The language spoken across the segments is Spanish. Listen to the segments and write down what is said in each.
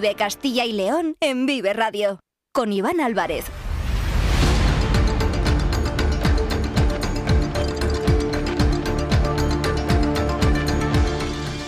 Vive Castilla y León en Vive Radio. Con Iván Álvarez.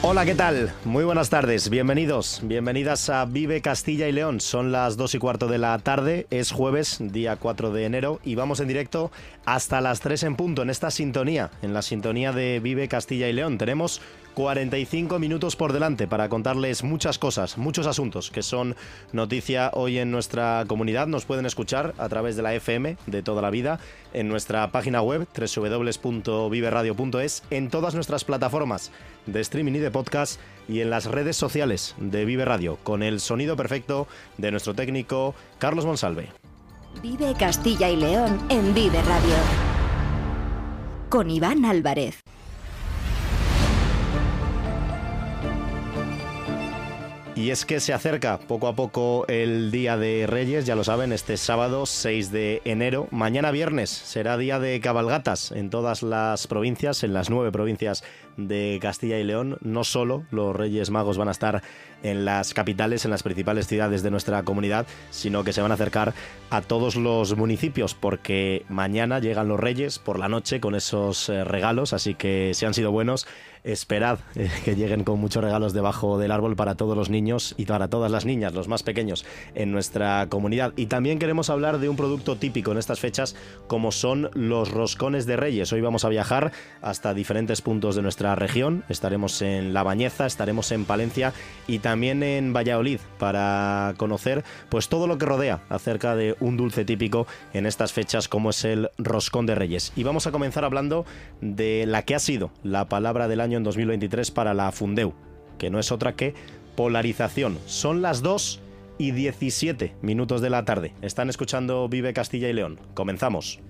Hola, ¿qué tal? Muy buenas tardes, bienvenidos, bienvenidas a Vive Castilla y León. Son las 2 y cuarto de la tarde, es jueves, día 4 de enero, y vamos en directo hasta las 3 en punto en esta sintonía, en la sintonía de Vive Castilla y León. Tenemos 45 minutos por delante para contarles muchas cosas, muchos asuntos que son noticia hoy en nuestra comunidad. Nos pueden escuchar a través de la FM de toda la vida, en nuestra página web www.viveradio.es, en todas nuestras plataformas de streaming y de podcast y en las redes sociales de Vive Radio, con el sonido perfecto de nuestro técnico Carlos Monsalve. Vive Castilla y León en Vive Radio. Con Iván Álvarez. Y es que se acerca poco a poco el Día de Reyes, ya lo saben, este sábado 6 de enero. Mañana viernes será día de cabalgatas en todas las provincias, en las nueve provincias de Castilla y León. No solo los Reyes Magos van a estar en las capitales, en las principales ciudades de nuestra comunidad, sino que se van a acercar a todos los municipios, porque mañana llegan los Reyes por la noche con esos eh, regalos, así que si han sido buenos, esperad eh, que lleguen con muchos regalos debajo del árbol para todos los niños y para todas las niñas, los más pequeños en nuestra comunidad. Y también queremos hablar de un producto típico en estas fechas como son los roscones de reyes. Hoy vamos a viajar hasta diferentes puntos de nuestra región. Estaremos en La Bañeza, estaremos en Palencia y también en Valladolid para conocer pues todo lo que rodea acerca de un dulce típico en estas fechas como es el roscón de reyes. Y vamos a comenzar hablando de la que ha sido la palabra del año en 2023 para la Fundeu, que no es otra que polarización. Son las 2 y 17 minutos de la tarde. Están escuchando Vive Castilla y León. Comenzamos.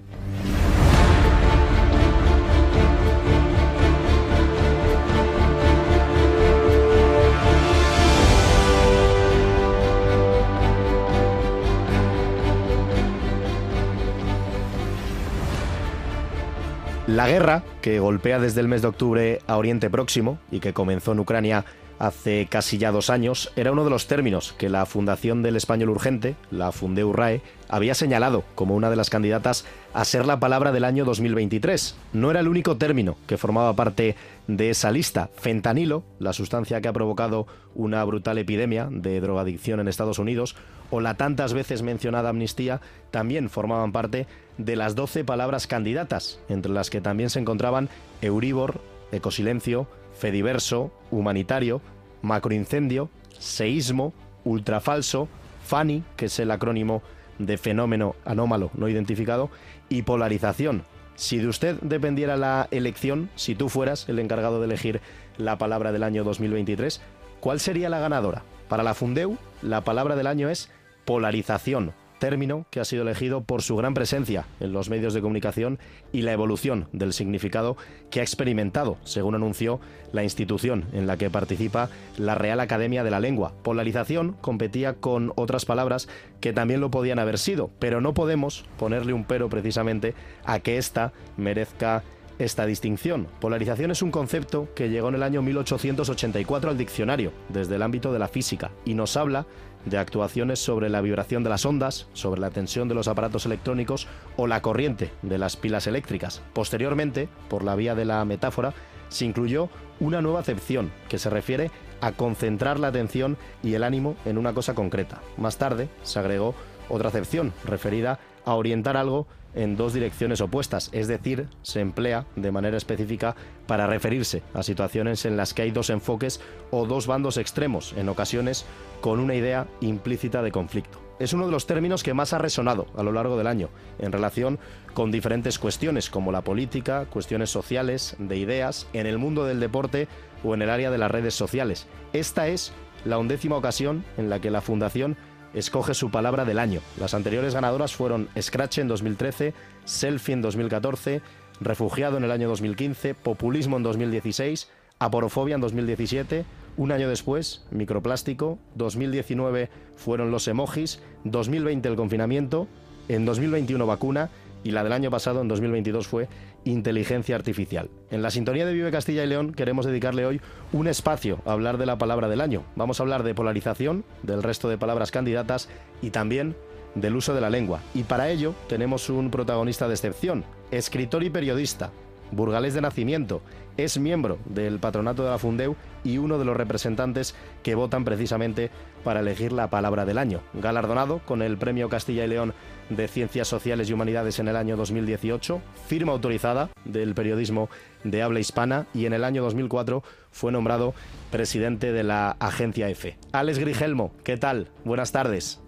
La guerra, que golpea desde el mes de octubre a Oriente Próximo y que comenzó en Ucrania hace casi ya dos años, era uno de los términos que la Fundación del Español Urgente, la Fundeurrae, había señalado como una de las candidatas a ser la palabra del año 2023. No era el único término que formaba parte de esa lista. Fentanilo, la sustancia que ha provocado una brutal epidemia de drogadicción en Estados Unidos, o la tantas veces mencionada amnistía, también formaban parte de las 12 palabras candidatas, entre las que también se encontraban Euribor, Ecosilencio, Fediverso, Humanitario, Macroincendio, Seísmo, Ultrafalso, FANI, que es el acrónimo de fenómeno anómalo no identificado, y polarización. Si de usted dependiera la elección, si tú fueras el encargado de elegir la palabra del año 2023, ¿cuál sería la ganadora? Para la Fundeu, la palabra del año es polarización, término que ha sido elegido por su gran presencia en los medios de comunicación y la evolución del significado que ha experimentado, según anunció la institución en la que participa la Real Academia de la Lengua. Polarización competía con otras palabras que también lo podían haber sido, pero no podemos ponerle un pero precisamente a que ésta merezca esta distinción. Polarización es un concepto que llegó en el año 1884 al diccionario, desde el ámbito de la física, y nos habla de actuaciones sobre la vibración de las ondas, sobre la tensión de los aparatos electrónicos o la corriente de las pilas eléctricas. Posteriormente, por la vía de la metáfora, se incluyó una nueva acepción que se refiere a concentrar la atención y el ánimo en una cosa concreta. Más tarde se agregó otra acepción referida a orientar algo en dos direcciones opuestas, es decir, se emplea de manera específica para referirse a situaciones en las que hay dos enfoques o dos bandos extremos, en ocasiones con una idea implícita de conflicto. Es uno de los términos que más ha resonado a lo largo del año en relación con diferentes cuestiones como la política, cuestiones sociales, de ideas, en el mundo del deporte o en el área de las redes sociales. Esta es la undécima ocasión en la que la Fundación escoge su palabra del año. Las anteriores ganadoras fueron Scratch en 2013, Selfie en 2014, Refugiado en el año 2015, Populismo en 2016, Aporofobia en 2017, un año después, Microplástico, 2019 fueron los emojis, 2020 el confinamiento, en 2021 vacuna y la del año pasado, en 2022, fue inteligencia artificial. En la sintonía de Vive Castilla y León queremos dedicarle hoy un espacio a hablar de la palabra del año. Vamos a hablar de polarización, del resto de palabras candidatas y también del uso de la lengua. Y para ello tenemos un protagonista de excepción, escritor y periodista, burgalés de nacimiento, es miembro del patronato de la Fundeu y uno de los representantes que votan precisamente para elegir la palabra del año. Galardonado con el Premio Castilla y León de Ciencias Sociales y Humanidades en el año 2018, firma autorizada del periodismo de habla hispana y en el año 2004 fue nombrado presidente de la agencia EFE. Alex Grigelmo, ¿qué tal? Buenas tardes.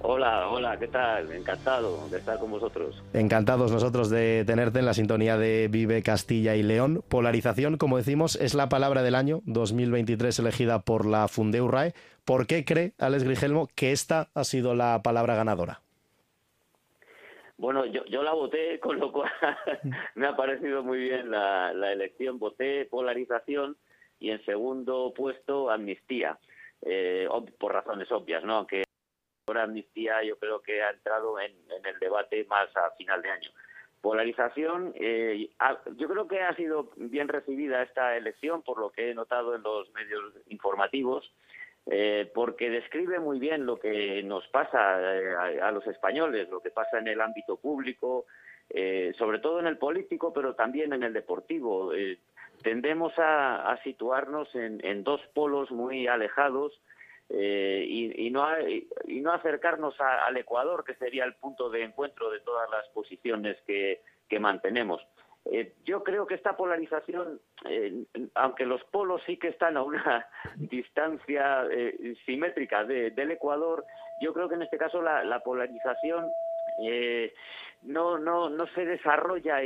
Hola, hola, ¿qué tal? Encantado de estar con vosotros. Encantados nosotros de tenerte en la sintonía de Vive Castilla y León. Polarización, como decimos, es la palabra del año 2023 elegida por la Fundeu RAE. ¿Por qué cree Alex Grigelmo que esta ha sido la palabra ganadora? Bueno, yo, yo la voté, con lo cual me ha parecido muy bien la, elección. Voté polarización y en segundo puesto amnistía, eh, por razones obvias, ¿no? Aunque Ahora amnistía yo creo que ha entrado en, el debate más a final de año. Polarización, eh, yo creo que ha sido bien recibida esta elección por lo que he notado en los medios informativos, eh, porque describe muy bien lo que nos pasa eh, a, los españoles, lo que pasa en el ámbito público, sobre todo en el político, pero también en el deportivo. tendemos a, situarnos en dos polos muy alejados eh, y, no, y no acercarnos al Ecuador, que sería el punto de encuentro de todas las posiciones que, mantenemos. Eh, yo creo que esta polarización, eh, aunque los polos sí que están a una distancia simétrica del Ecuador, yo creo que en este caso la, polarización no, no, no se desarrolla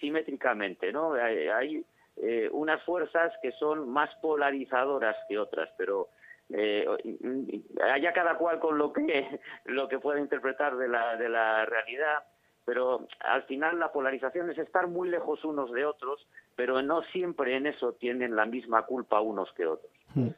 simétricamente, ¿no? Hay, hay unas fuerzas que son más polarizadoras que otras, pero eh, haya cada cual con lo que lo que pueda interpretar de la de la realidad pero al final la polarización es estar muy lejos unos de otros pero no siempre en eso tienen la misma culpa unos que otros hmm.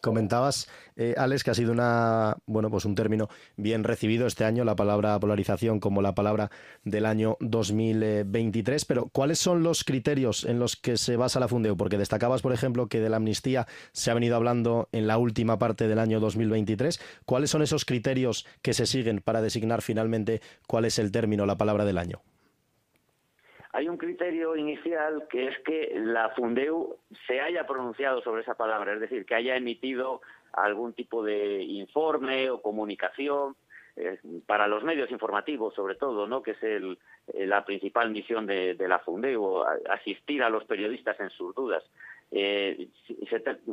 Comentabas, eh, Alex, que ha sido una, bueno, pues un término bien recibido este año, la palabra polarización como la palabra del año 2023, pero ¿cuáles son los criterios en los que se basa la Fundeo? Porque destacabas, por ejemplo, que de la amnistía se ha venido hablando en la última parte del año 2023. ¿Cuáles son esos criterios que se siguen para designar finalmente cuál es el término, la palabra del año? hay un criterio inicial que es que la Fundeu se haya pronunciado sobre esa palabra, es decir, que haya emitido algún tipo de informe o comunicación eh, para los medios informativos, sobre todo, ¿no? que es el, eh, la principal misión de, la Fundeu, asistir a los periodistas en sus dudas. Eh,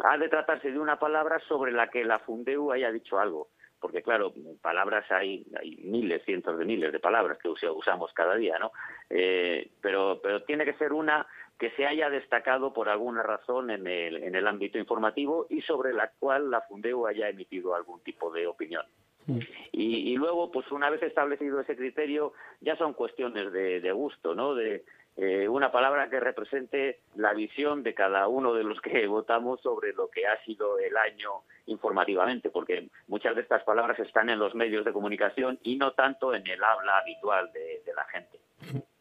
ha de tratarse de una palabra sobre la que la Fundeu haya dicho algo porque claro, palabras hay, hay miles, cientos de miles de palabras que usamos cada día, ¿no? Eh, pero, pero tiene que ser una que se haya destacado por alguna razón en el, en el ámbito informativo y sobre la cual la Fundeo haya emitido algún tipo de opinión. Mm. Y, y, luego, pues una vez establecido ese criterio, ya son cuestiones de, de gusto, ¿no? De, eh, una palabra que represente la visión de cada uno de los que votamos sobre lo que ha sido el año informativamente, porque muchas de estas palabras están en los medios de comunicación y no tanto en el habla habitual de la gente.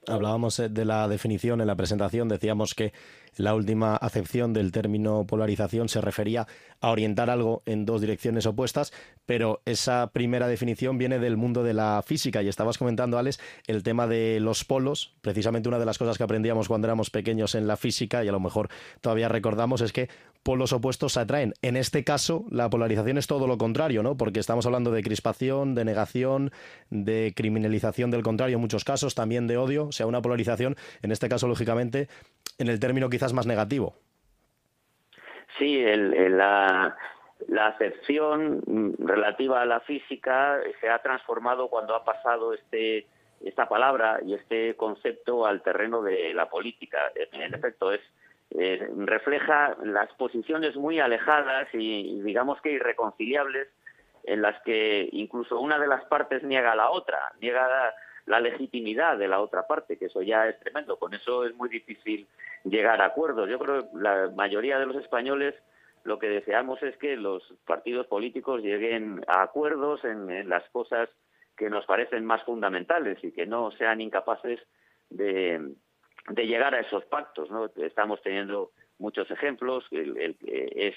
Hablábamos eh, de la definición en la presentación, decíamos que la última acepción del término polarización se refería a orientar algo en dos direcciones opuestas, pero esa primera definición viene del mundo de la física y estabas comentando, Alex, el tema de los polos. Precisamente una de las cosas que aprendíamos cuando éramos pequeños en la física y a lo mejor todavía recordamos es que polos opuestos se atraen. En este caso, la polarización es todo lo contrario, ¿no? Porque estamos hablando de crispación, de negación, de criminalización del contrario en muchos casos, también de odio, o sea, una polarización, en este caso, lógicamente, en el término quizás más negativo. Sí, la, la acepción relativa a la física se ha transformado cuando ha pasado este esta palabra y este concepto al terreno de la política. En efecto, es eh, refleja las posiciones muy alejadas y, digamos que irreconciliables en las que incluso una de las partes niega la otra, niega la legitimidad de la otra parte, que eso ya es tremendo. Con eso es muy difícil llegar a acuerdos. Yo creo que la mayoría de los españoles lo que deseamos es que los partidos políticos lleguen a acuerdos en, las cosas que nos parecen más fundamentales y que no sean incapaces de, de llegar a esos pactos. ¿no? Estamos teniendo muchos ejemplos. El, es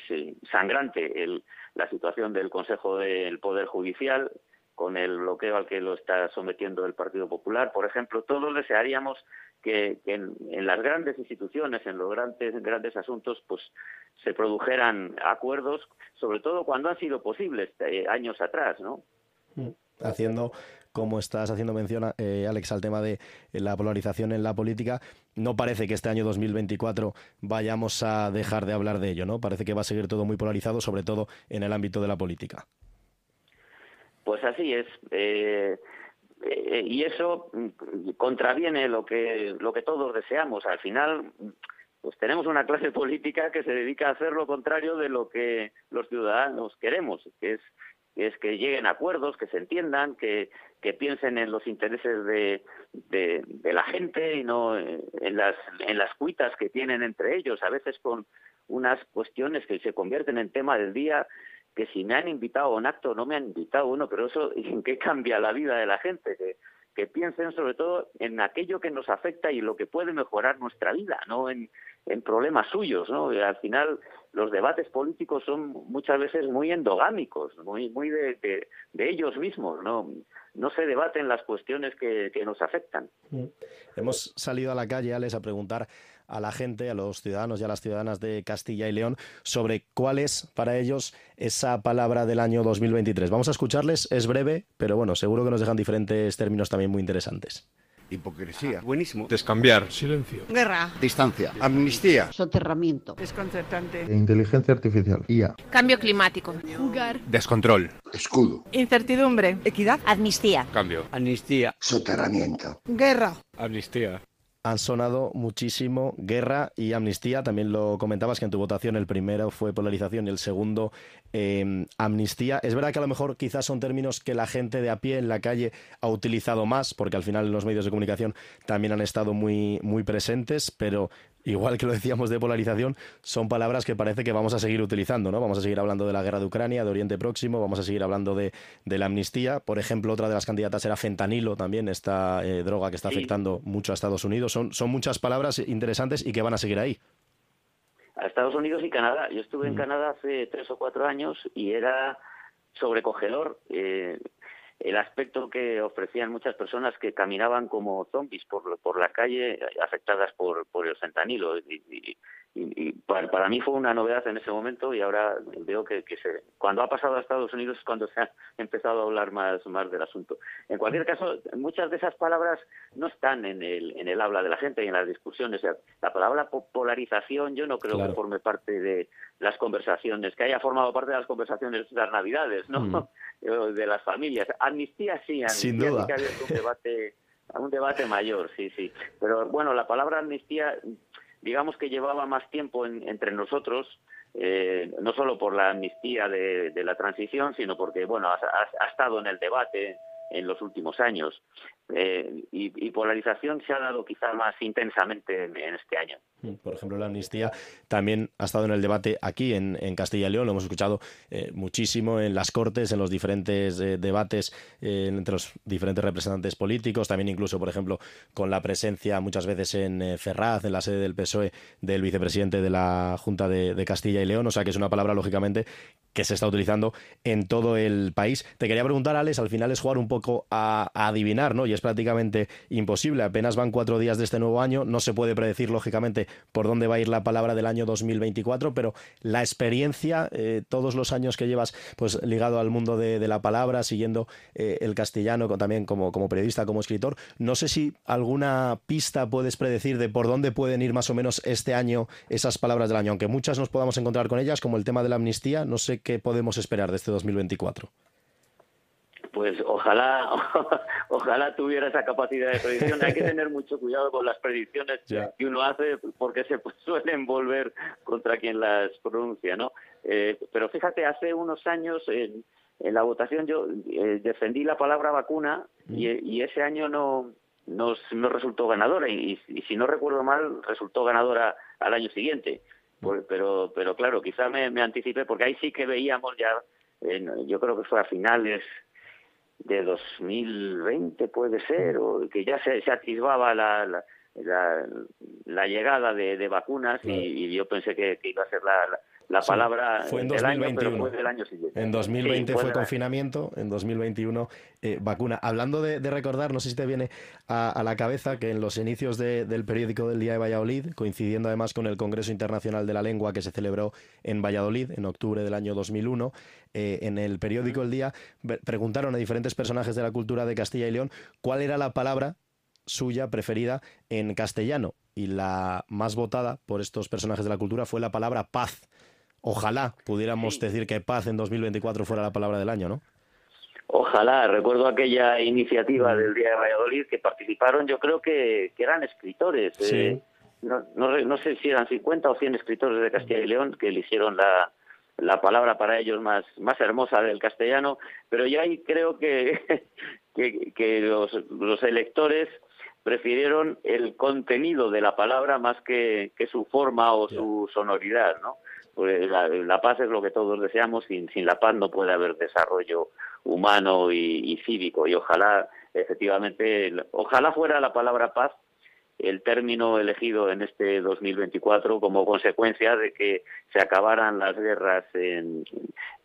sangrante el, la situación del Consejo del Poder Judicial con el bloqueo al que lo está sometiendo el Partido Popular. Por ejemplo, todos desearíamos que, en, las grandes instituciones, en los grandes, grandes asuntos, pues se produjeran acuerdos, sobre todo cuando han sido posibles eh, años atrás, ¿no? Mm. Haciendo como estás haciendo mención, eh, Alex, al tema de eh, la polarización en la política, no parece que este año 2024 vayamos a dejar de hablar de ello, ¿no? Parece que va a seguir todo muy polarizado, sobre todo en el ámbito de la política. Pues así es. Eh, y eso contraviene lo que lo que todos deseamos. Al final, pues tenemos una clase política que se dedica a hacer lo contrario de lo que los ciudadanos queremos, que es es que lleguen acuerdos, que se entiendan, que, que piensen en los intereses de, de, la gente y no en las, en las cuitas que tienen entre ellos, a veces con unas cuestiones que se convierten en tema del día, que si me han invitado a un acto no me han invitado uno, pero eso en qué cambia la vida de la gente, que, que piensen sobre todo en aquello que nos afecta y lo que puede mejorar nuestra vida, no en, en problemas suyos, ¿no? Al final los debates políticos son muchas veces muy endogámicos, muy muy de, de, ellos mismos, ¿no? No se debaten las cuestiones que, nos afectan. Mm. Hemos salido a la calle, Alex, a preguntar a la gente, a los ciudadanos y a las ciudadanas de Castilla y León sobre cuál es para ellos esa palabra del año 2023. Vamos a escucharles, es breve, pero bueno, seguro que nos dejan diferentes términos también muy interesantes. Hipocresía. buenísimo. Descambiar. Silencio. Guerra. Distancia. Amnistía. Soterramiento. Desconcertante. Inteligencia artificial. IA. Cambio climático. Jugar. Descontrol. Escudo. Incertidumbre. Equidad. Amnistía. Cambio. Amnistía. Soterramiento. Guerra. Amnistía han sonado muchísimo guerra y amnistía. También lo comentabas que en tu votación el primero fue polarización y el segundo em, amnistía. Es verdad que a lo mejor quizás son términos que la gente de a pie en la calle ha utilizado más, porque al final los medios de comunicación también han estado muy, muy presentes, pero igual que lo decíamos de polarización, son palabras que parece que vamos a seguir utilizando, ¿no? Vamos a seguir hablando de la guerra de Ucrania, de Oriente Próximo, vamos a seguir hablando de, la amnistía. Por ejemplo, otra de las candidatas era fentanilo también, esta eh, droga que está afectando mucho a Estados Unidos. Son, son muchas palabras interesantes y que van a seguir ahí. A Estados Unidos y Canadá. Yo estuve en mm. Canadá hace tres o cuatro años y era sobrecogedor. Eh, el aspecto que ofrecían muchas personas que caminaban como zombies por, por la calle afectadas por, por el fentanilo. Y, y, para, mí fue una novedad en ese momento y ahora veo que, se, cuando ha pasado a Estados Unidos es cuando se ha empezado a hablar más, más del asunto. En cualquier caso, muchas de esas palabras no están en el, en el habla de la gente y en las discusiones. La palabra polarización yo no creo que forme parte de las conversaciones, que haya formado parte de las conversaciones de las Navidades, ¿no? Mm. de las familias. Amnistía sí, amnistía Sin duda. sí que un debate, un debate mayor, sí, sí. Pero bueno, la palabra amnistía digamos que llevaba más tiempo entre nosotros, eh, no solo por la amnistía de, la transición, sino porque, bueno, ha, estado en el debate en los últimos años. Eh, y, polarización se ha dado quizá más intensamente en, este año. Mm, por ejemplo, la amnistía también ha estado en el debate aquí en, Castilla y León, lo hemos escuchado eh, muchísimo en las Cortes, en los diferentes eh, debates entre los diferentes representantes políticos, también incluso, por ejemplo, con la presencia muchas veces en Ferraz, en la sede del PSOE, del vicepresidente de la Junta de, Castilla y León, o sea que es una palabra, lógicamente, que se está utilizando en todo el país. Te quería preguntar, Alex, al final es jugar un poco a, adivinar, ¿no? Y prácticamente imposible. Apenas van cuatro días de este nuevo año, no se puede predecir, lógicamente, por dónde va a ir la palabra del año 2024, pero la experiencia, eh, todos los años que llevas pues ligado al mundo de, la palabra, siguiendo eh, el castellano también como, como periodista, como escritor, no sé si alguna pista puedes predecir de por dónde pueden ir más o menos este año esas palabras del año, aunque muchas nos podamos encontrar con ellas, como el tema de la amnistía, no sé qué podemos esperar de este 2024 pues ojalá ojalá tuviera esa capacidad de predicción. Hay que tener mucho cuidado con las predicciones que uno hace porque se suelen volver contra quien las pronuncia, ¿no? Eh, pero fíjate, hace unos años en, la votación yo eh, defendí la palabra vacuna y, ese año no no resultó ganadora y, si no recuerdo mal resultó ganadora al año siguiente. pero pero claro, quizá me, me anticipé porque ahí sí que veíamos ya, yo creo que fue a finales de 2020 puede ser, o que ya se, se atisbaba la, la, la, llegada de, de vacunas y, yo pensé que, iba a ser la, la palabra fue en 2021. Año, del año siguiente. En 2020 fue, confinamiento, en 2021 eh, vacuna. Hablando de, recordar, no sé si te viene a, la cabeza que en los inicios del periódico del Día de Valladolid, coincidiendo además con el Congreso Internacional de la Lengua que se celebró en Valladolid en octubre del año 2001, eh, en el periódico El Día preguntaron a diferentes personajes de la cultura de Castilla y León cuál era la palabra suya preferida en castellano y la más votada por estos personajes de la cultura fue la palabra paz. Ojalá pudiéramos decir que paz en 2024 fuera la palabra del año, ¿no? Ojalá, recuerdo aquella iniciativa del Día de Valladolid que participaron, yo creo que, eran escritores. Eh, no, no, sé si eran 50 o 100 escritores de Castilla y León que eligieron la, la palabra para ellos más, más hermosa del castellano, pero ya ahí creo que, que, los, los, electores prefirieron el contenido de la palabra más que, que su forma o su sonoridad, ¿no? Pues la, paz es lo que todos deseamos, sin, sin la paz no puede haber desarrollo humano y, cívico y ojalá efectivamente, ojalá fuera la palabra paz el término elegido en este 2024 como consecuencia de que se acabaran las guerras en,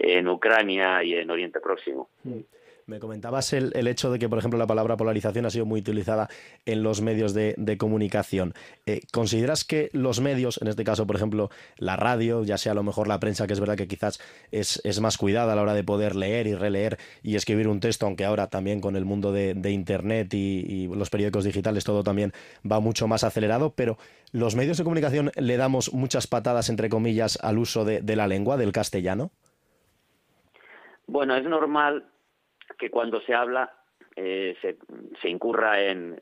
en Ucrania y en Oriente Próximo. Mm. Me comentabas el, hecho de que, por ejemplo, la palabra polarización ha sido muy utilizada en los medios de, comunicación. Eh, ¿Consideras que los medios, en este caso, por ejemplo, la radio, ya sea a lo mejor la prensa, que es verdad que quizás es, es más cuidada a la hora de poder leer y releer y escribir un texto, aunque ahora también con el mundo de, Internet y, los periódicos digitales todo también va mucho más acelerado, pero los medios de comunicación le damos muchas patadas, entre comillas, al uso de, de la lengua, del castellano? Bueno, es normal que cuando se habla eh, se, se, incurra en,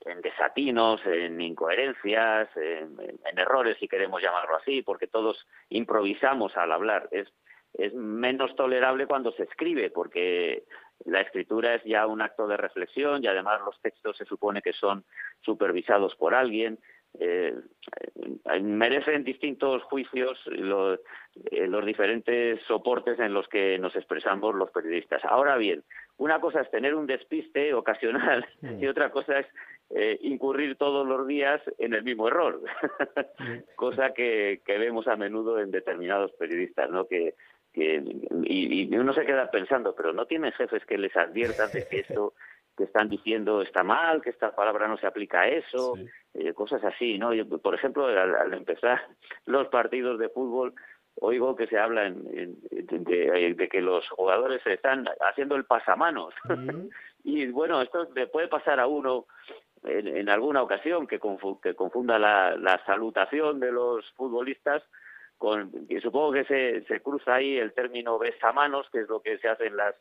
en, desatinos, en incoherencias, en, errores, si queremos llamarlo así, porque todos improvisamos al hablar. Es, es menos tolerable cuando se escribe, porque la escritura es ya un acto de reflexión y además los textos se supone que son supervisados por alguien eh, merecen distintos juicios los, eh, los diferentes soportes en los que nos expresamos los periodistas. Ahora bien, una cosa es tener un despiste ocasional mm. y otra cosa es eh, incurrir todos los días en el mismo error, cosa que, que vemos a menudo en determinados periodistas, ¿no? Que, que y, y, uno se queda pensando, pero no tienen jefes que les adviertan de que esto que están diciendo está mal, que esta palabra no se aplica a eso, eh, cosas así, ¿no? por ejemplo, al, empezar los partidos de fútbol, oigo que se habla en, de, que los jugadores están haciendo el pasamanos. y bueno, esto le puede pasar a uno en, alguna ocasión que, que confunda la, la, salutación de los futbolistas con, y supongo que se, se cruza ahí el término besamanos, que es lo que se hace en las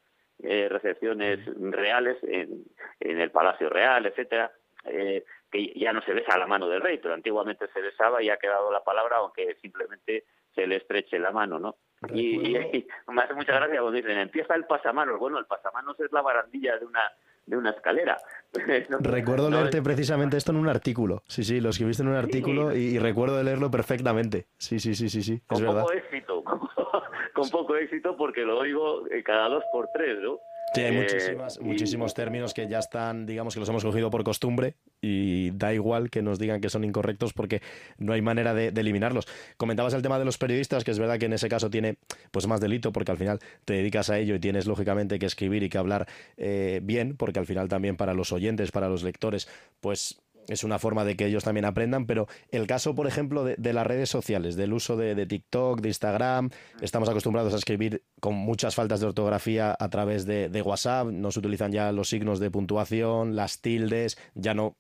eh, recepciones reales en, en, el Palacio Real, etcétera, eh, que ya no se besa la mano del rey, pero antiguamente se besaba y ha quedado la palabra, aunque simplemente se le estreche la mano, ¿no? Y, me hace mucha gracia cuando dicen, empieza el pasamanos. Bueno, el pasamanos es la barandilla de una de una escalera. recuerdo leerte precisamente esto en un artículo. Sí, sí, lo escribiste en un artículo y, recuerdo de leerlo perfectamente. Sí, sí, sí, sí, sí. Con poco éxito, con, poco éxito porque lo oigo cada dos por tres, ¿no? Sí, hay eh, muchísimos términos que ya están, digamos que los hemos cogido por costumbre y da igual que nos digan que son incorrectos porque no hay manera de, eliminarlos. Comentabas el tema de los periodistas, que es verdad que en ese caso tiene pues más delito porque al final te dedicas a ello y tienes lógicamente que escribir y que hablar eh, bien, porque al final también para los oyentes, para los lectores, pues es una forma de que ellos también aprendan, pero el caso, por ejemplo, de, las redes sociales, del uso de, TikTok, de Instagram, estamos acostumbrados a escribir con muchas faltas de ortografía a través de, WhatsApp, no se utilizan ya los signos de puntuación, las tildes, ya no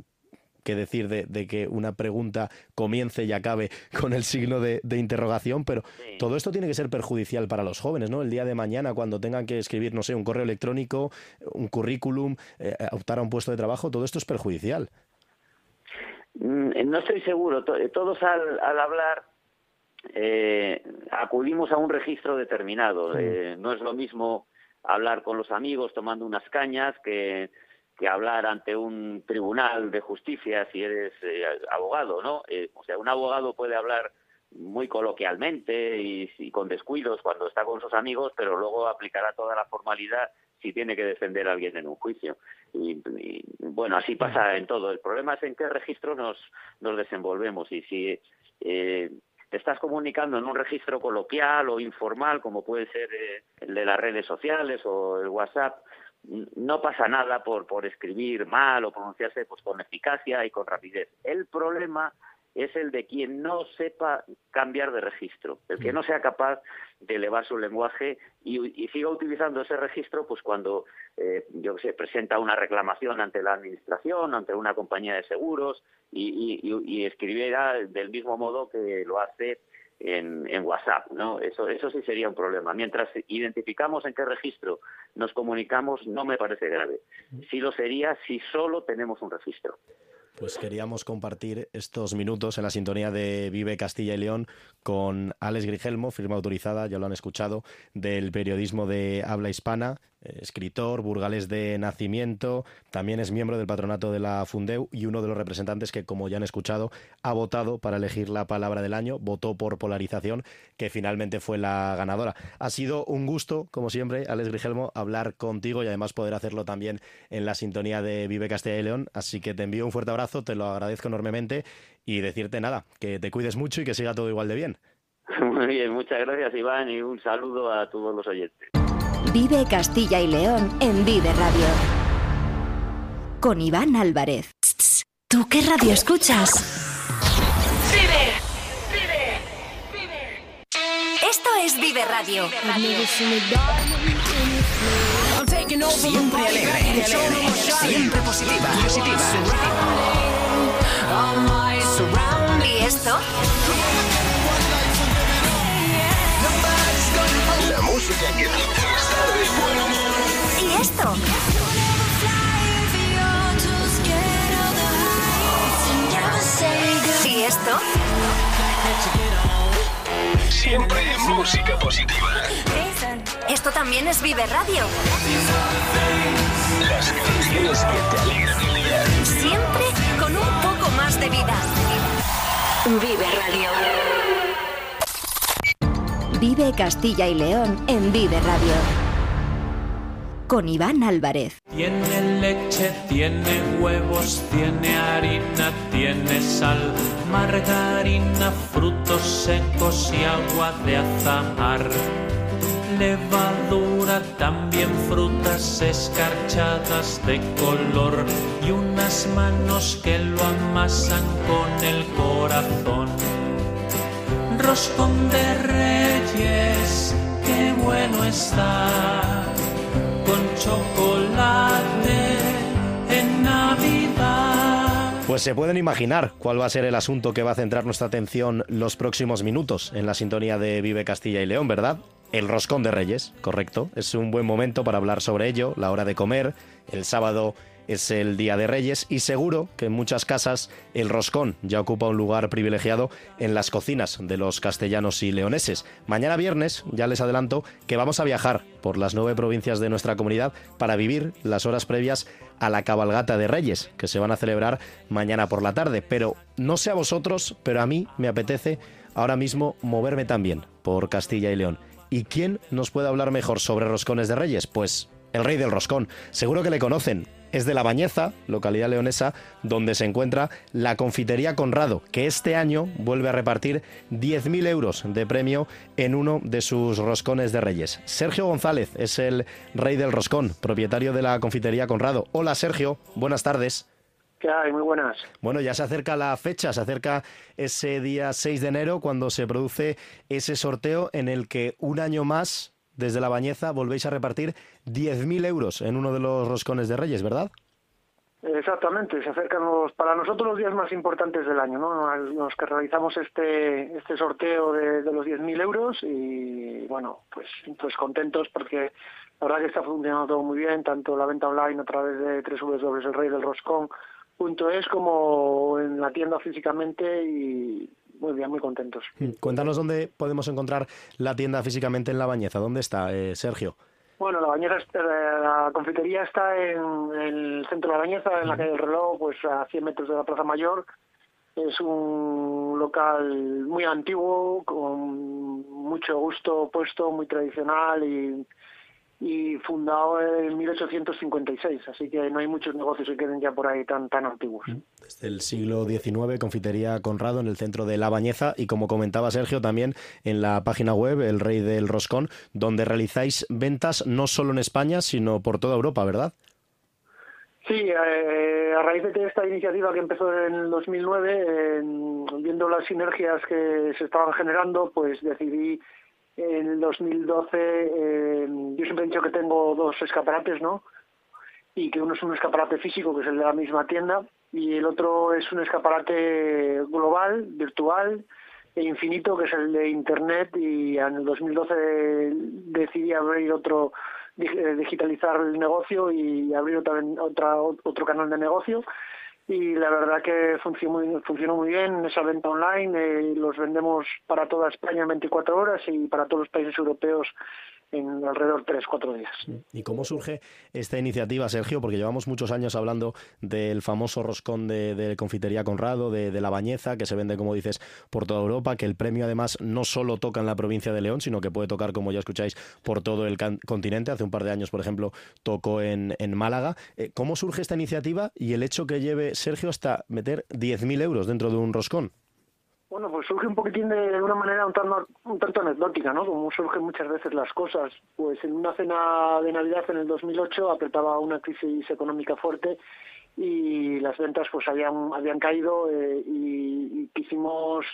que decir de, que una pregunta comience y acabe con el signo de, interrogación, pero todo esto tiene que ser perjudicial para los jóvenes, ¿no? El día de mañana, cuando tengan que escribir, no sé, un correo electrónico, un currículum, eh, optar a un puesto de trabajo, todo esto es perjudicial. Mm, no estoy seguro. Eh, todos al, al hablar eh, acudimos a un registro determinado. Eh, no es lo mismo hablar con los amigos tomando unas cañas que, que hablar ante un tribunal de justicia si eres abogado, ¿no? o sea, un abogado puede hablar muy coloquialmente y, y, con descuidos cuando está con sus amigos, pero luego aplicará toda la formalidad si tiene que defender a alguien en un juicio. Y, bueno, así pasa en todo. El problema es en qué registro nos, nos desenvolvemos y si eh, te estás comunicando en un registro coloquial o informal, como puede ser eh, el de las redes sociales o el WhatsApp, no pasa nada por, por escribir mal o pronunciarse pues, con eficacia y con rapidez. El problema es el de quien no sepa cambiar de registro, el que mm. no sea capaz de elevar su lenguaje y, siga utilizando ese registro pues cuando eh, yo sé presenta una reclamación ante la administración ante una compañía de seguros y, y, escribiera del mismo modo que lo hace en, en, WhatsApp, ¿no? Eso, eso sí sería un problema. Mientras identificamos en qué registro nos comunicamos, no me parece grave. Mm. Sí lo sería si solo tenemos un registro. Pues queríamos compartir estos minutos en la sintonía de Vive Castilla y León con Alex Grigelmo, firma autorizada, ya lo han escuchado, del periodismo de habla hispana, escritor, burgalés de nacimiento, también es miembro del patronato de la Fundeu y uno de los representantes que, como ya han escuchado, ha votado para elegir la palabra del año, votó por polarización, que finalmente fue la ganadora. Ha sido un gusto, como siempre, Alex Grigelmo, hablar contigo y además poder hacerlo también en la sintonía de Vive Castilla y León, así que te envío un fuerte abrazo, te lo agradezco enormemente y decirte nada, que te cuides mucho y que siga todo igual de bien. Muy bien, muchas gracias Iván y un saludo a todos los oyentes. Vive Castilla y León en Vive Radio. Con Iván Álvarez. ¿Tú qué radio escuchas? Vive, vive, vive. Esto es Vive Radio. Siempre alegre, siempre positiva, positiva. ¿Y esto? Música que ¿Y esto? ¿Y esto? Siempre música positiva. Esto también es Vive Radio. Las canciones que te alegran el día. Siempre con un poco más de vida. Vive Radio. Vive Castilla y León en Vive Radio. Con Iván Álvarez. Tiene leche, tiene huevos, tiene harina, tiene sal, margarina, frutos secos y agua de azahar. Levadura, también frutas escarchadas de color y unas manos que lo amasan con el corazón roscón de reyes, qué bueno está, con chocolate en Navidad. Pues se pueden imaginar cuál va a ser el asunto que va a centrar nuestra atención los próximos minutos en la sintonía de Vive Castilla y León, ¿verdad? El roscón de Reyes, correcto. Es un buen momento para hablar sobre ello, la hora de comer, el sábado es el Día de Reyes y seguro que en muchas casas el roscón ya ocupa un lugar privilegiado en las cocinas de los castellanos y leoneses. Mañana viernes, ya les adelanto, que vamos a viajar por las nueve provincias de nuestra comunidad para vivir las horas previas a la cabalgata de Reyes, que se van a celebrar mañana por la tarde. Pero no sé a vosotros, pero a mí me apetece ahora mismo moverme también por Castilla y León. ¿Y quién nos puede hablar mejor sobre roscones de Reyes? Pues el rey del roscón. Seguro que le conocen, es de La Bañeza, localidad leonesa, donde se encuentra la Confitería Conrado, que este año vuelve a repartir 10.000 euros de premio en uno de sus roscones de Reyes. Sergio González es el rey del roscón, propietario de la Confitería Conrado. Hola Sergio, buenas tardes. ¿Qué hay? Muy buenas. Bueno, ya se acerca la fecha, se acerca ese día 6 de enero cuando se produce ese sorteo en el que un año más desde la Bañeza volvéis a repartir 10.000 euros en uno de los roscones de Reyes, ¿verdad? Exactamente, se acercan los, para nosotros los días más importantes del año, ¿no? Los que realizamos este, este sorteo de, los 10.000 euros y bueno, pues, pues contentos porque la verdad que está funcionando todo muy bien, tanto la venta online a través de www.elreydelroscón.es como en la tienda físicamente y muy bien, muy contentos. Hmm. Cuéntanos dónde podemos encontrar la tienda físicamente en La Bañeza. ¿Dónde está, eh, Sergio? Bueno, la bañeza, eh, la confitería está en, el centro de la bañeza, en la calle del reloj, pues a 100 metros de la Plaza Mayor. Es un local muy antiguo, con mucho gusto puesto, muy tradicional y, y fundado en 1856, así que no hay muchos negocios que queden ya por ahí tan tan antiguos. Desde el siglo XIX, Confitería Conrado en el centro de La Bañeza y como comentaba Sergio también en la página web El Rey del Roscón, donde realizáis ventas no solo en España, sino por toda Europa, ¿verdad? Sí, eh, a raíz de esta iniciativa que empezó en el 2009, en- viendo las sinergias que se estaban generando, pues decidí en el 2012, eh, yo siempre he dicho que tengo dos escaparates, ¿no? Y que uno es un escaparate físico, que es el de la misma tienda, y el otro es un escaparate global, virtual e infinito, que es el de Internet, y en el 2012 decidí abrir otro eh, digitalizar el negocio y abrir otra, otra otro canal de negocio y la verdad que funcionó muy, funcionó muy bien esa venta online eh, los vendemos para toda España en 24 horas y para todos los países europeos en alrededor de 3-4 días. ¿Y cómo surge esta iniciativa, Sergio? Porque llevamos muchos años hablando del famoso roscón de, Confitería Conrado, de, La Bañeza, que se vende, como dices, por toda Europa, que el premio además no solo toca en la provincia de León, sino que puede tocar, como ya escucháis, por todo el continente. Hace un par de años, por ejemplo, tocó en, en Málaga. Eh, ¿Cómo surge esta iniciativa y el hecho que lleve Sergio hasta meter 10.000 euros dentro de un roscón? Bueno, pues surge un poquitín de, de una manera un tanto, un tanto anecdótica, ¿no? Como surgen muchas veces las cosas. Pues en una cena de Navidad en el 2008 apretaba una crisis económica fuerte y las ventas pues habían habían caído eh, y, y quisimos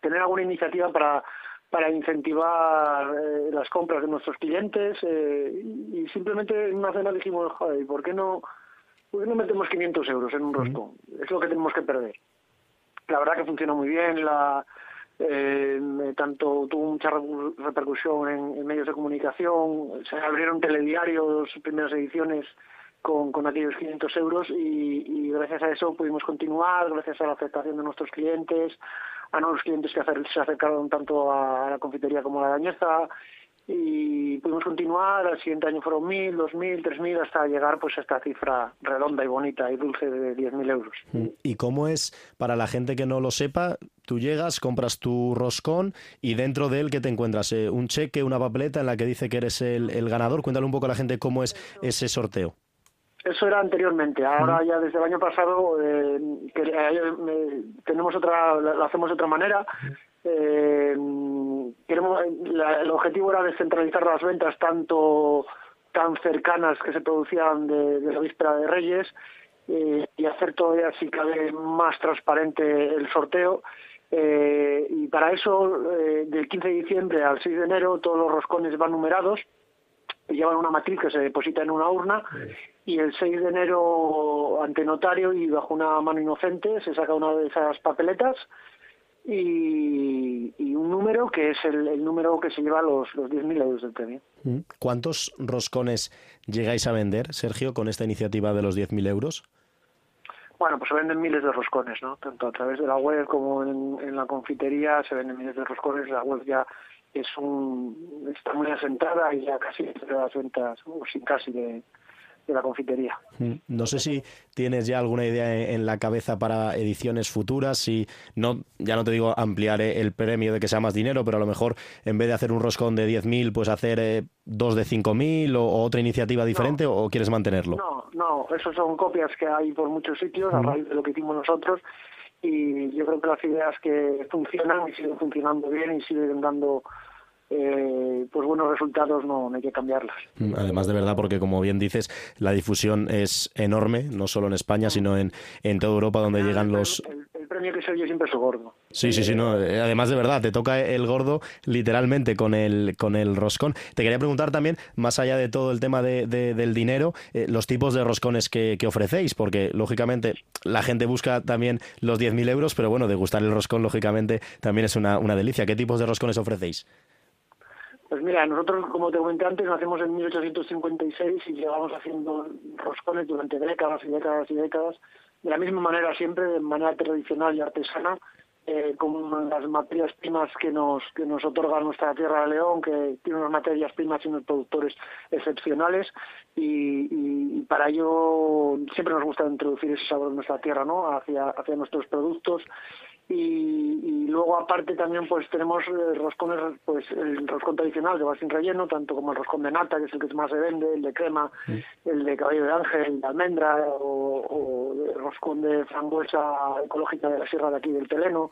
tener alguna iniciativa para para incentivar eh, las compras de nuestros clientes eh, y, simplemente en una cena dijimos, joder, ¿y ¿por qué no, por qué no metemos 500 euros en un roscón? Es lo que tenemos que perder la verdad que funcionó muy bien la eh, tanto tuvo mucha re- repercusión en, medios de comunicación se abrieron telediarios primeras ediciones con, con aquellos 500 euros y, y gracias a eso pudimos continuar gracias a la aceptación de nuestros clientes a nuevos clientes que se acercaron tanto a la confitería como a la dañeza y pudimos continuar, al siguiente año fueron 1.000, 2.000, 3.000 hasta llegar pues a esta cifra redonda y bonita y dulce de 10.000 euros. ¿Y cómo es, para la gente que no lo sepa, tú llegas, compras tu roscón y dentro de él, ¿qué te encuentras? Eh, ¿Un cheque, una papeleta en la que dice que eres el, el ganador? Cuéntale un poco a la gente cómo es ese sorteo. Eso era anteriormente. Ahora ya desde el año pasado eh, que, eh, tenemos otra, la hacemos de otra manera. Eh, queremos, la- el objetivo era descentralizar las ventas tanto tan cercanas que se producían de, la víspera de Reyes eh, y hacer todavía si cabe más transparente el sorteo. Eh, y para eso, eh, del 15 de diciembre al 6 de enero, todos los roscones van numerados llevan una matriz que se deposita en una urna y el 6 de enero ante notario y bajo una mano inocente se saca una de esas papeletas y, y un número que es el, el número que se lleva los, los 10.000 euros del premio. ¿Cuántos roscones llegáis a vender, Sergio, con esta iniciativa de los 10.000 euros? Bueno, pues se venden miles de roscones, ¿no? Tanto a través de la web como en, en la confitería se venden miles de roscones. La web ya es un, está muy asentada y ya casi entre las ventas, o sin casi, de, de la confitería. Mm, No sé si tienes ya alguna idea en la cabeza para ediciones futuras, si no, ya no te digo ampliar el premio de que sea más dinero, pero a lo mejor en vez de hacer un roscón de 10.000, pues hacer eh, dos de 5.000 o, o otra iniciativa diferente, o quieres mantenerlo? No, no, esos son copias que hay por muchos sitios a raíz de lo que hicimos nosotros y yo creo que las ideas que funcionan y siguen funcionando bien y siguen dando eh, pues buenos resultados no, no hay que cambiarlas. Mm, Además, de verdad, porque como bien dices, la difusión es enorme, no solo en España, sino en, en toda Europa, donde llegan los... El, el premio que se oye siempre es gordo. Sí, sí, sí, no. eh, Además, de verdad, te toca el gordo literalmente con el, con el roscón. Te quería preguntar también, más allá de todo el tema de, de- del dinero, eh, los tipos de roscones que, que ofrecéis, porque lógicamente la gente busca también los 10.000 euros, pero bueno, degustar el roscón, lógicamente, también es una, una delicia. ¿Qué tipos de roscones ofrecéis? Pues mira, nosotros, como te comenté antes, nacemos en 1856 y llevamos haciendo roscones durante décadas y décadas y décadas, de la misma manera siempre, de manera tradicional y artesana, eh, con las materias primas que nos que nos otorga nuestra tierra de León, que tiene unas materias primas y unos productores excepcionales y, y- para ello siempre nos gusta introducir ese sabor de nuestra tierra, ¿no? Hacia hacia nuestros productos y, y luego aparte también pues tenemos eh, roscones, pues el roscón tradicional que va sin relleno, tanto como el roscón de nata, que es el que más se vende, el de crema, el de caballo de ángel, el de almendra o, o el roscón de frambuesa ecológica de la sierra de aquí del Teleno.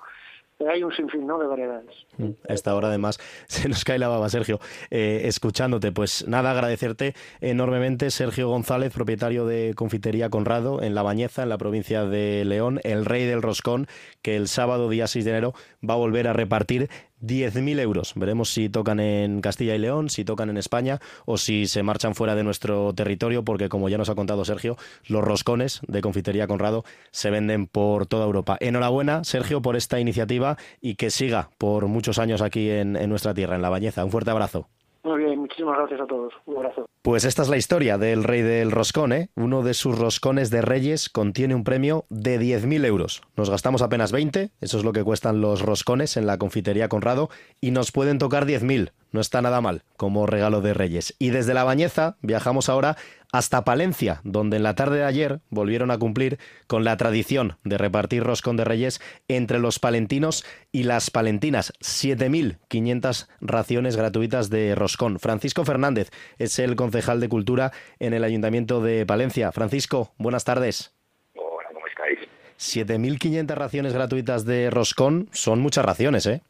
Hay un sinfín de variedades. Mm, A esta hora además se nos cae la baba, Sergio, eh, escuchándote. Pues nada, agradecerte enormemente, Sergio González, propietario de Confitería Conrado en La Bañeza, en la provincia de León, el rey del roscón, que el sábado día 6 de enero va a volver a repartir 10.000 euros. Veremos si tocan en Castilla y León, si tocan en España o si se marchan fuera de nuestro territorio, porque como ya nos ha contado Sergio, los roscones de Confitería Conrado se venden por toda Europa. Enhorabuena, Sergio, por esta iniciativa y que siga por muchos años aquí en, nuestra tierra, en La Bañeza. Un fuerte abrazo. Muy bien, muchísimas gracias a todos. Un abrazo. Pues esta es la historia del rey del roscón. ¿eh? Uno de sus roscones de reyes contiene un premio de 10.000 euros. Nos gastamos apenas 20, eso es lo que cuestan los roscones en la confitería Conrado, y nos pueden tocar 10.000. No está nada mal como regalo de reyes. Y desde La Bañeza viajamos ahora hasta Palencia, donde en la tarde de ayer volvieron a cumplir con la tradición de repartir roscón de reyes entre los palentinos y las palentinas. 7.500 raciones gratuitas de roscón. Fernández es el concejal de Cultura en el Ayuntamiento de Palencia. Francisco, buenas tardes. Hola, ¿cómo estáis? 7.500 raciones gratuitas de roscón son muchas raciones, ¿eh?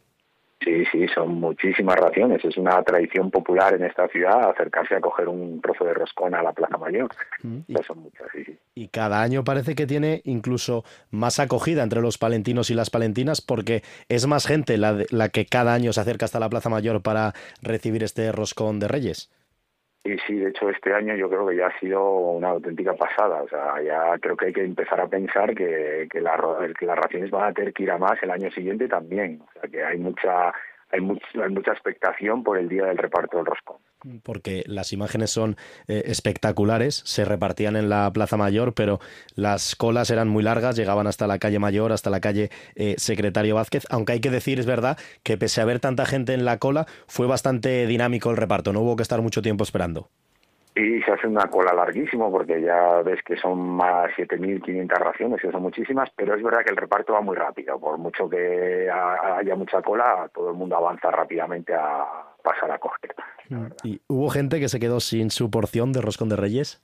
Sí, sí, son muchísimas raciones. Es una tradición popular en esta ciudad acercarse a coger un trozo de roscón a la Plaza Mayor. Y, Pues son muchas, sí, sí. y cada año parece que tiene incluso más acogida entre los palentinos y las palentinas porque es más gente la, de- la que cada año se acerca hasta la Plaza Mayor para recibir este roscón de reyes. Y sí, de hecho este año yo creo que ya ha sido una auténtica pasada. O sea, ya creo que hay que empezar a pensar que, que, la que las raciones van a tener que ir a más el año siguiente también. O sea, que hay mucha hay, much- hay mucha expectación por el día del reparto del roscón. Porque las imágenes son eh, espectaculares, se repartían en la Plaza Mayor, pero las colas eran muy largas, llegaban hasta la calle Mayor, hasta la calle eh, Secretario Vázquez, aunque hay que decir, es verdad, que pese a haber tanta gente en la cola, fue bastante dinámico el reparto, no hubo que estar mucho tiempo esperando. Y se hace una cola larguísimo porque ya ves que son más 7.500 raciones, que son muchísimas, pero es verdad que el reparto va muy rápido. Por mucho que ha- haya mucha cola, todo el mundo avanza rápidamente a pasar a coger. ¿Y hubo gente que se quedó sin su porción de roscón de reyes?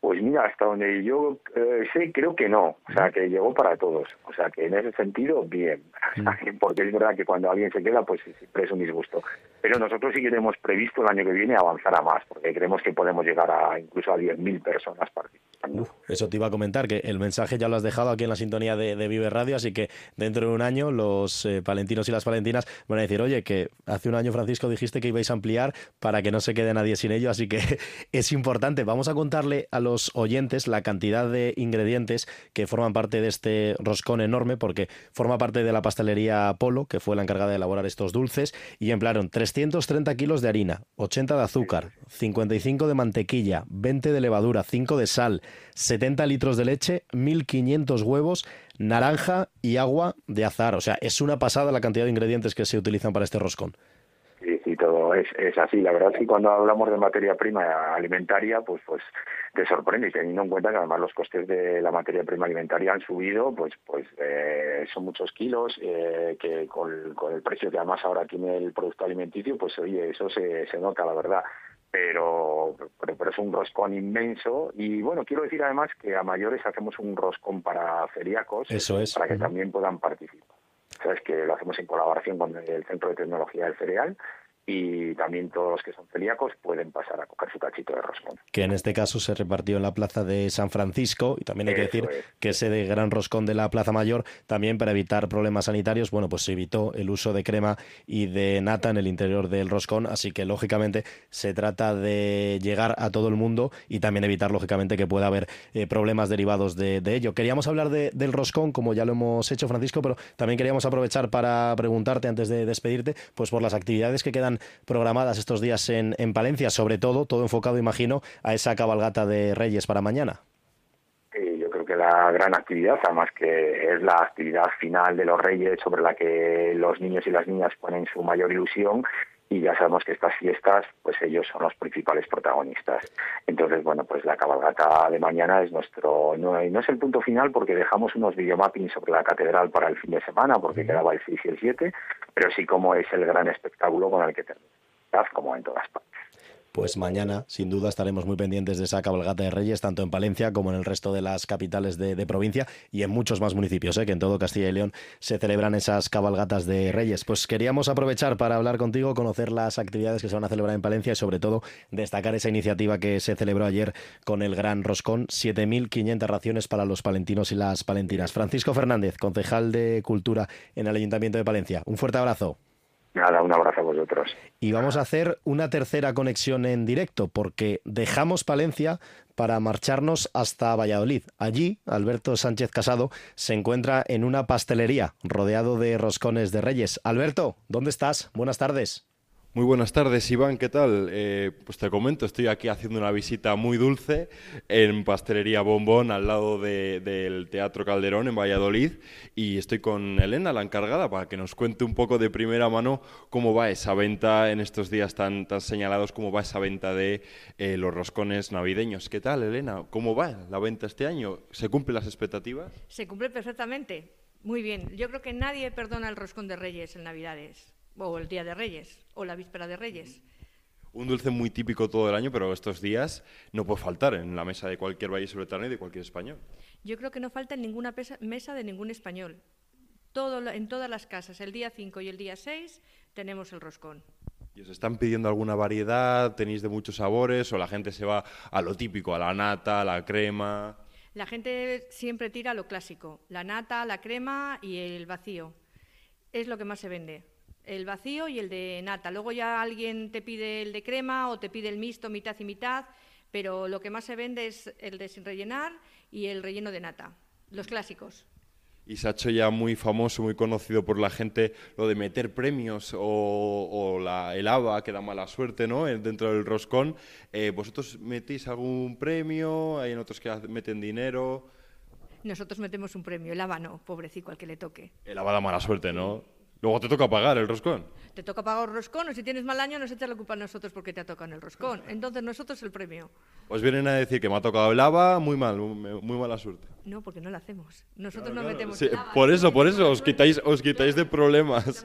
Pues mira, hasta donde yo eh, sé, creo que no. O sea, que llegó para todos. O sea, que en ese sentido, bien. Porque es verdad que cuando alguien se queda, pues siempre es un disgusto. Pero nosotros sí que tenemos previsto el año que viene avanzar a más, porque creemos que podemos llegar a incluso a 10.000 personas participando. Eso te iba a comentar, que el mensaje ya lo has dejado aquí en la sintonía de, Vive Radio, así que dentro de un año los eh, palentinos y las palentinas van a decir, oye, que hace un año, Francisco, dijiste que ibais a ampliar para que no se quede nadie sin ello, así que es importante. Vamos a contarle a los oyentes la cantidad de ingredientes que forman parte de este roscón enorme, porque forma parte de la pastelería Polo, que fue la encargada de elaborar estos dulces, y emplearon 330 kilos de harina, 80 de azúcar, 55 de mantequilla, 20 de levadura, 5 de sal, 70 litros de leche, 1500 huevos, naranja y agua de azar. O sea, es una pasada la cantidad de ingredientes que se utilizan para este roscón. Es, es así. La verdad es que cuando hablamos de materia prima alimentaria, pues pues te sorprende, y teniendo en cuenta que además los costes de la materia prima alimentaria han subido, pues pues eh, son muchos kilos, eh, que con, con el precio que además ahora tiene el producto alimenticio, pues oye, eso se, se nota, la verdad. Pero, pero, pero es un roscón inmenso y bueno, quiero decir además que a mayores hacemos un roscón para celíacos Eso es. para que también puedan participar. Sabes que lo hacemos en colaboración con el Centro de Tecnología del Cereal y también todos los que son celíacos pueden pasar a coger su cachito de roscón. que en este caso se repartió en la plaza de San Francisco y también hay que Eso decir es. que ese de gran roscón de la Plaza Mayor también para evitar problemas sanitarios, bueno, pues se evitó el uso de crema y de nata en el interior del roscón, así que lógicamente se trata de llegar a todo el mundo y también evitar lógicamente que pueda haber eh, problemas derivados de, de ello. Queríamos hablar de- del roscón, como ya lo hemos hecho Francisco, pero también queríamos aprovechar para preguntarte antes de despedirte, pues por las actividades que quedan programadas estos días en, en Palencia, sobre todo, todo enfocado, imagino, a esa cabalgata de Reyes para mañana. Yo creo que la gran actividad, además que es la actividad final de los Reyes sobre la que los niños y las niñas ponen su mayor ilusión y ya sabemos que estas fiestas, pues ellos son los principales protagonistas. Entonces, bueno, pues la cabalgata de mañana es nuestro, no, no es el punto final porque dejamos unos videomappings sobre la catedral para el fin de semana, porque quedaba el 6 y el 7, pero sí como es el gran espectáculo con el que termina, como en todas partes. Pues mañana, sin duda, estaremos muy pendientes de esa cabalgata de Reyes, tanto en Palencia como en el resto de las capitales de, provincia y en muchos más municipios, ¿eh? que en todo Castilla y León se celebran esas cabalgatas de Reyes. Pues queríamos aprovechar para hablar contigo, conocer las actividades que se van a celebrar en Palencia y sobre todo destacar esa iniciativa que se celebró ayer con el Gran Roscón, 7.500 raciones para los palentinos y las palentinas. Francisco Fernández, concejal de Cultura en el Ayuntamiento de Palencia. Un fuerte abrazo. Nada, un abrazo a vosotros. Y vamos a hacer una tercera conexión en directo, porque dejamos Palencia para marcharnos hasta Valladolid. Allí, Alberto Sánchez Casado se encuentra en una pastelería rodeado de roscones de reyes. Alberto, ¿dónde estás? Buenas tardes. Muy buenas tardes, Iván, ¿qué tal? Eh, pues te comento, estoy aquí haciendo una visita muy dulce en Pastelería Bombón, al lado del Teatro Calderón, en Valladolid, y estoy con Elena, la encargada, para que nos cuente un poco de primera mano cómo va esa venta en estos días tan, tan señalados, cómo va esa venta de eh, los roscones navideños. ¿Qué tal, Elena? ¿Cómo va la venta este año? ¿Se cumplen las expectativas? Se cumple perfectamente. Muy bien. Yo creo que nadie perdona el roscón de Reyes en Navidades o el Día de Reyes, o la víspera de Reyes. Un dulce muy típico todo el año, pero estos días no puede faltar en la mesa de cualquier valle soletano y de cualquier español. Yo creo que no falta en ninguna mesa de ningún español. Todo, en todas las casas, el día 5 y el día 6, tenemos el roscón. ¿Y os están pidiendo alguna variedad? ¿Tenéis de muchos sabores? ¿O la gente se va a lo típico, a la nata, a la crema? La gente siempre tira a lo clásico, la nata, la crema y el vacío. Es lo que más se vende el vacío y el de nata. Luego ya alguien te pide el de crema o te pide el mixto mitad y mitad, pero lo que más se vende es el de sin rellenar y el relleno de nata, los clásicos. Y se ha hecho ya muy famoso, muy conocido por la gente lo de meter premios o, la, el ABA, que da mala suerte ¿no? dentro del roscón. Eh, ¿Vosotros metéis algún premio? ¿Hay otros que meten dinero? Nosotros metemos un premio, el ABA no, pobrecito al que le toque. El ABA da mala suerte, ¿no? Luego te toca pagar el roscón. Te toca pagar el roscón, o si tienes mal año, nos echas la culpa a nosotros porque te ha tocado el roscón. Entonces, nosotros el premio. Pues vienen a decir que me ha tocado el lava, muy mal, muy, mala suerte. No, porque no lo hacemos. Nosotros no metemos Por eso, por eso, os quitáis, os quitáis de problemas.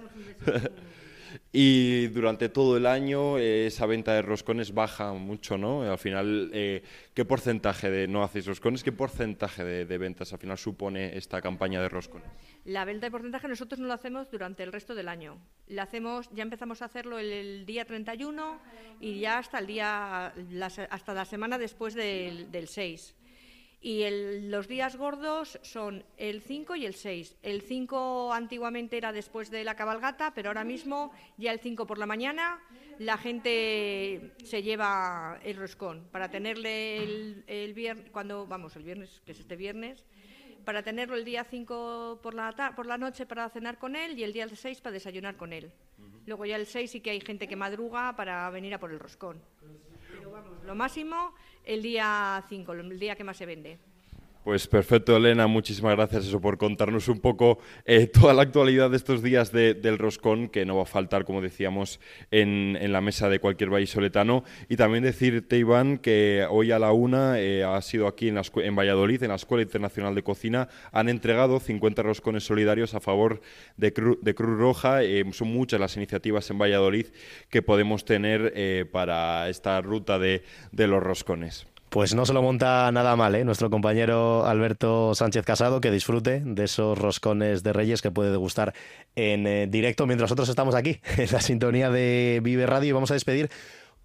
Y durante todo el año eh, esa venta de roscones baja mucho, ¿no? Al final, eh, ¿qué porcentaje de no hacéis roscones? ¿Qué porcentaje de, ventas al final supone esta campaña de roscones? La venta de porcentaje nosotros no lo hacemos durante el resto del año. La hacemos, ya empezamos a hacerlo el, día 31 y ya hasta el día, hasta la semana después del, del 6. Y los días gordos son el 5 y el 6. El 5 antiguamente era después de la cabalgata, pero ahora mismo ya el 5 por la mañana la gente se lleva el roscón para tenerle el, viernes, cuando vamos, el viernes, que es este viernes, para tenerlo el día 5 por la, por la noche para cenar con él y el día 6 para desayunar con él. Luego ya el 6 sí que hay gente que madruga para venir a por el roscón. Pero vamos, lo máximo el día 5, el día que más se vende. Pues perfecto, Elena, muchísimas gracias eso por contarnos un poco eh, toda la actualidad de estos días del roscón, que no va a faltar, como decíamos, en, la mesa de cualquier vallisoletano. Y también decirte, Iván, que hoy a la una eh, ha sido aquí en, en, Valladolid, en la Escuela Internacional de Cocina, han entregado 50 roscones solidarios a favor de, de Cruz Roja. Eh, son muchas las iniciativas en Valladolid que podemos tener para esta ruta de los roscones. Pues no se lo monta nada mal, ¿eh? Nuestro compañero Alberto Sánchez Casado, que disfrute de esos roscones de Reyes que puede degustar en eh, directo mientras nosotros estamos aquí, en la sintonía de Vive Radio, y vamos a despedir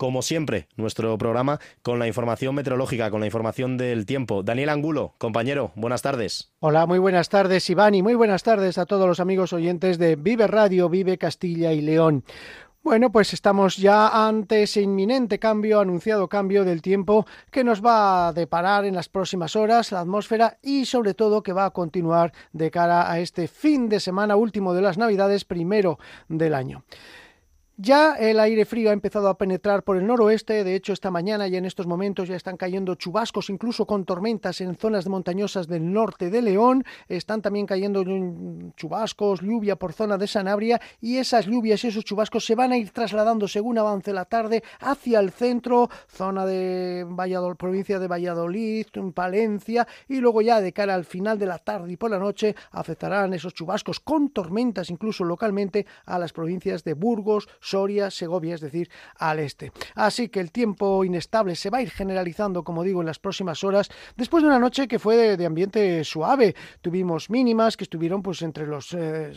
como siempre, nuestro programa con la información meteorológica, con la información del tiempo. Daniel Angulo, compañero, buenas tardes. Hola, muy buenas tardes, Iván, y muy buenas tardes a todos los amigos oyentes de Vive Radio, Vive Castilla y León. Bueno, pues estamos ya ante ese inminente cambio, anunciado cambio del tiempo que nos va a deparar en las próximas horas la atmósfera y sobre todo que va a continuar de cara a este fin de semana último de las Navidades, primero del año. Ya el aire frío ha empezado a penetrar por el noroeste, de hecho esta mañana y en estos momentos ya están cayendo chubascos, incluso con tormentas en zonas montañosas del norte de León, están también cayendo chubascos, lluvia por zona de Sanabria y esas lluvias y esos chubascos se van a ir trasladando según avance la tarde hacia el centro, zona de Valladolid, provincia de Valladolid, Palencia y luego ya de cara al final de la tarde y por la noche afectarán esos chubascos con tormentas incluso localmente a las provincias de Burgos, Soria, Segovia, es decir, al este. Así que el tiempo inestable se va a ir generalizando, como digo, en las próximas horas, después de una noche que fue de, ambiente suave. Tuvimos mínimas que estuvieron pues entre los eh,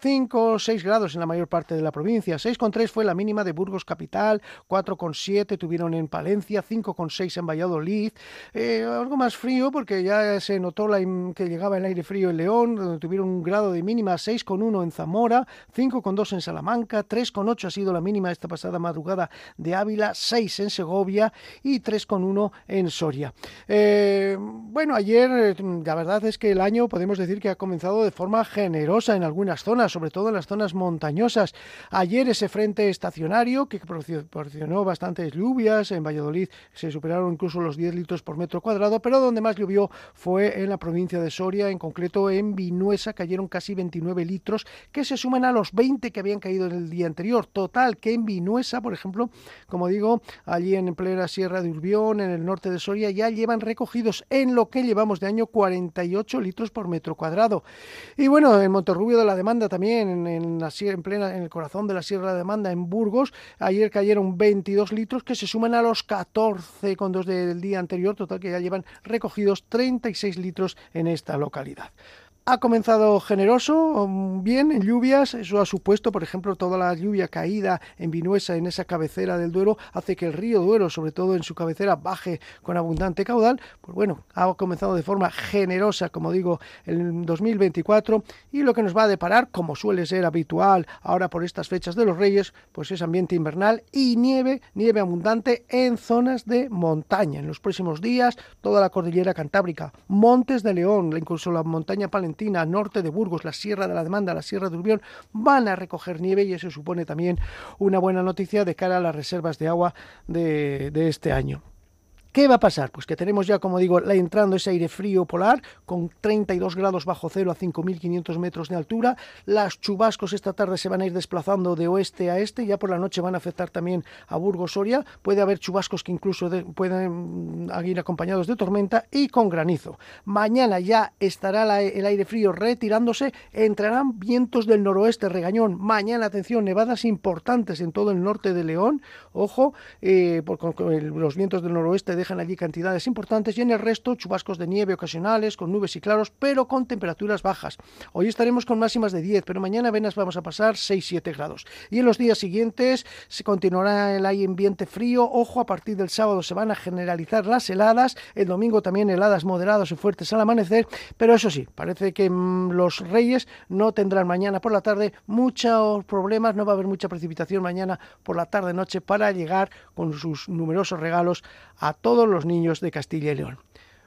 5 o 6 grados en la mayor parte de la provincia. 6,3 fue la mínima de Burgos Capital, 4,7 tuvieron en Palencia, 5,6 en Valladolid. Eh, algo más frío porque ya se notó que llegaba el aire frío en León, donde tuvieron un grado de mínima 6,1 en Zamora, 5,2 en Salamanca, 3,8 ha sido la mínima esta pasada madrugada de Ávila, 6 en Segovia y 3,1 en Soria. Eh, bueno, ayer la verdad es que el año podemos decir que ha comenzado de forma generosa en algunas zonas sobre todo en las zonas montañosas. Ayer ese frente estacionario que proporcionó bastantes lluvias, en Valladolid se superaron incluso los 10 litros por metro cuadrado, pero donde más llovió fue en la provincia de Soria, en concreto en Vinuesa, cayeron casi 29 litros, que se suman a los 20 que habían caído en el día anterior. Total, que en Vinuesa, por ejemplo, como digo, allí en plena Sierra de Urbión, en el norte de Soria, ya llevan recogidos en lo que llevamos de año 48 litros por metro cuadrado. Y bueno, en Monterrubio de la demanda también en, la, en, plena, en el corazón de la Sierra de Demanda, en Burgos. Ayer cayeron 22 litros que se suman a los 14 con dos del día anterior, total que ya llevan recogidos 36 litros en esta localidad. Ha comenzado generoso, mm, bien, en lluvias. Eso ha supuesto, por ejemplo, toda la lluvia caída en Vinuesa, en esa cabecera del Duero, hace que el río Duero, sobre todo en su cabecera, baje con abundante caudal. Pues bueno, ha comenzado de forma generosa, como digo, el 2024. Y lo que nos va a deparar, como suele ser habitual ahora por estas fechas de los Reyes, pues es ambiente invernal y nieve, nieve abundante en zonas de montaña. En los próximos días, toda la cordillera cantábrica, Montes de León, incluso la montaña palentina norte de Burgos, la Sierra de la Demanda, la Sierra de Urbión, van a recoger nieve y eso supone también una buena noticia de cara a las reservas de agua de, de este año. ¿Qué va a pasar? Pues que tenemos ya, como digo, entrando ese aire frío polar con 32 grados bajo cero a 5.500 metros de altura. Las chubascos esta tarde se van a ir desplazando de oeste a este. Ya por la noche van a afectar también a Burgos, Soria. Puede haber chubascos que incluso pueden mm, ir acompañados de tormenta y con granizo. Mañana ya estará el aire frío retirándose. Entrarán vientos del noroeste regañón. Mañana, atención, nevadas importantes en todo el norte de León. Ojo, eh, los vientos del noroeste dejan allí cantidades importantes y en el resto chubascos de nieve ocasionales con nubes y claros, pero con temperaturas bajas. Hoy estaremos con máximas de 10, pero mañana apenas vamos a pasar 6-7 grados. Y en los días siguientes se continuará el ambiente frío. Ojo, a partir del sábado se van a generalizar las heladas. El domingo también heladas moderadas y fuertes al amanecer. Pero eso sí, parece que mm, los reyes no tendrán mañana por la tarde muchos problemas. No va a haber mucha precipitación mañana por la tarde-noche para llegar con sus numerosos regalos a todos todos los niños de Castilla y León.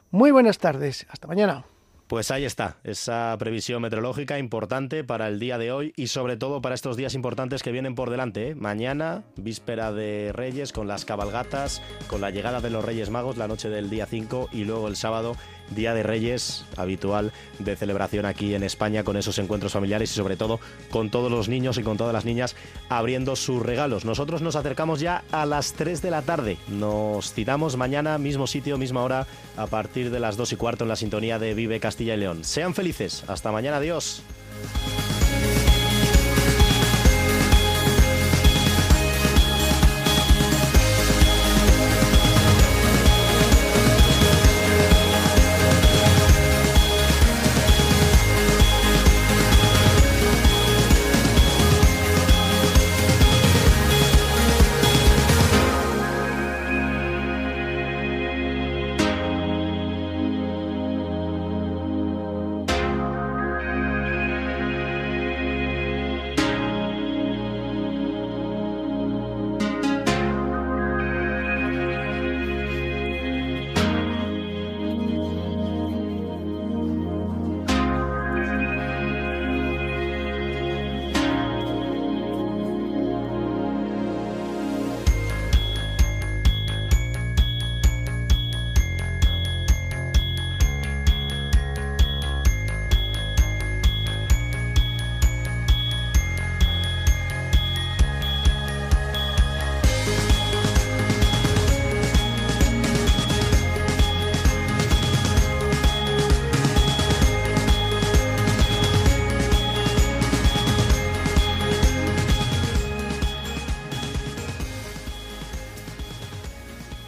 Muy buenas tardes, hasta mañana. Pues ahí está, esa previsión meteorológica importante para el día de hoy y sobre todo para estos días importantes que vienen por delante. ¿eh? Mañana, víspera de Reyes, con las cabalgatas, con la llegada de los Reyes Magos la noche del día 5 y luego el sábado Día de Reyes habitual de celebración aquí en España con esos encuentros familiares y sobre todo con todos los niños y con todas las niñas abriendo sus regalos. Nosotros nos acercamos ya a las 3 de la tarde. Nos citamos mañana, mismo sitio, misma hora, a partir de las 2 y cuarto en la sintonía de Vive Castilla y León. Sean felices. Hasta mañana. Adiós.